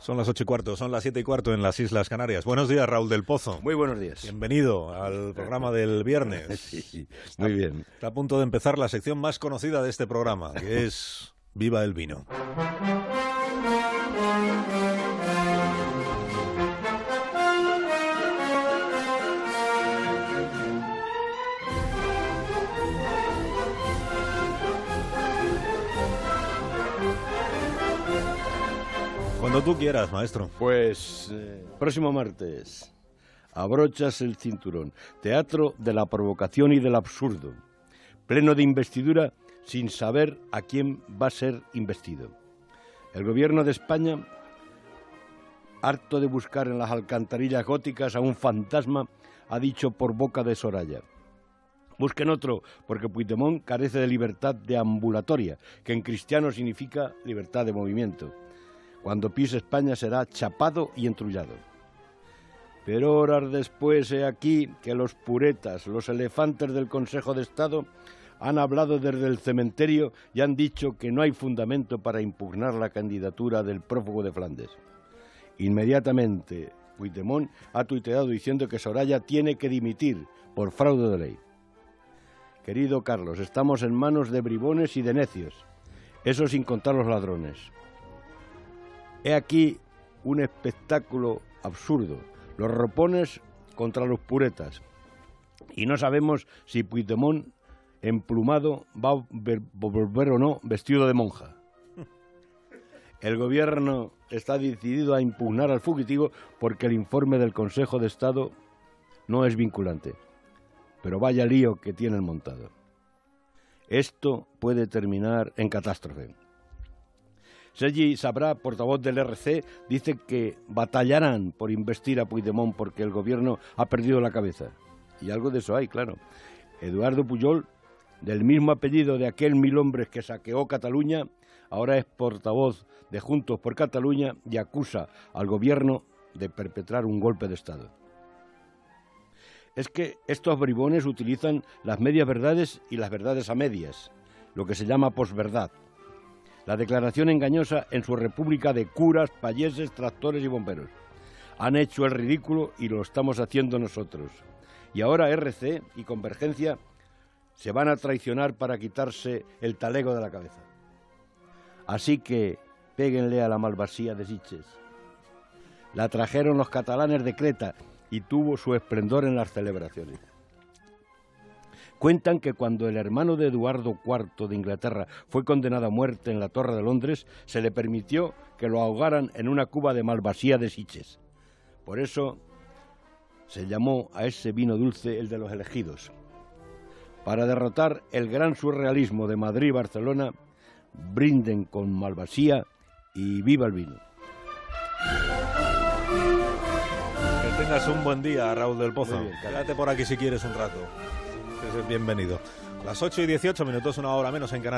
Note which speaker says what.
Speaker 1: Son las ocho y cuarto, son las siete y cuarto en las Islas Canarias. Buenos días, Raúl del Pozo.
Speaker 2: Muy buenos días.
Speaker 1: Bienvenido al programa del viernes.
Speaker 2: Sí, muy bien.
Speaker 1: Está a punto de empezar la sección más conocida de este programa, que es Viva el Vino. Cuando tú quieras, maestro.
Speaker 2: Pues eh, próximo martes, abrochas el cinturón. Teatro de la provocación y del absurdo. Pleno de investidura sin saber a quién va a ser investido. El gobierno de España, harto de buscar en las alcantarillas góticas a un fantasma, ha dicho por boca de Soraya. Busquen otro, porque Puigdemont carece de libertad de ambulatoria, que en cristiano significa libertad de movimiento. Cuando pise España será chapado y entrullado. Pero horas después he aquí que los puretas, los elefantes del Consejo de Estado, han hablado desde el cementerio y han dicho que no hay fundamento para impugnar la candidatura del prófugo de Flandes. Inmediatamente, Puigdemont ha tuiteado diciendo que Soraya tiene que dimitir por fraude de ley. Querido Carlos, estamos en manos de bribones y de necios, eso sin contar los ladrones. He aquí un espectáculo absurdo, los ropones contra los puretas. Y no sabemos si Puigdemont, emplumado, va a volver o no vestido de monja. El gobierno está decidido a impugnar al fugitivo porque el informe del Consejo de Estado no es vinculante. Pero vaya lío que tienen montado. Esto puede terminar en catástrofe. Sergi Sabrá, portavoz del RC, dice que batallarán por investir a Puigdemont porque el gobierno ha perdido la cabeza. Y algo de eso hay, claro. Eduardo Puyol, del mismo apellido de aquel mil hombres que saqueó Cataluña, ahora es portavoz de Juntos por Cataluña y acusa al gobierno de perpetrar un golpe de Estado. Es que estos bribones utilizan las medias verdades y las verdades a medias, lo que se llama posverdad la declaración engañosa en su república de curas, payeses, tractores y bomberos. Han hecho el ridículo y lo estamos haciendo nosotros. Y ahora RC y Convergencia se van a traicionar para quitarse el talego de la cabeza. Así que péguenle a la malvasía de Siches. La trajeron los catalanes de Creta y tuvo su esplendor en las celebraciones. Cuentan que cuando el hermano de Eduardo IV de Inglaterra fue condenado a muerte en la Torre de Londres, se le permitió que lo ahogaran en una cuba de malvasía de Siches. Por eso se llamó a ese vino dulce el de los elegidos. Para derrotar el gran surrealismo de Madrid y Barcelona, brinden con malvasía y viva el vino.
Speaker 1: Que tengas un buen día, Raúl del Pozo.
Speaker 2: Bien.
Speaker 1: Quédate por aquí si quieres un rato. Bienvenido. Las 8 y 18 minutos, una hora menos en Canarias.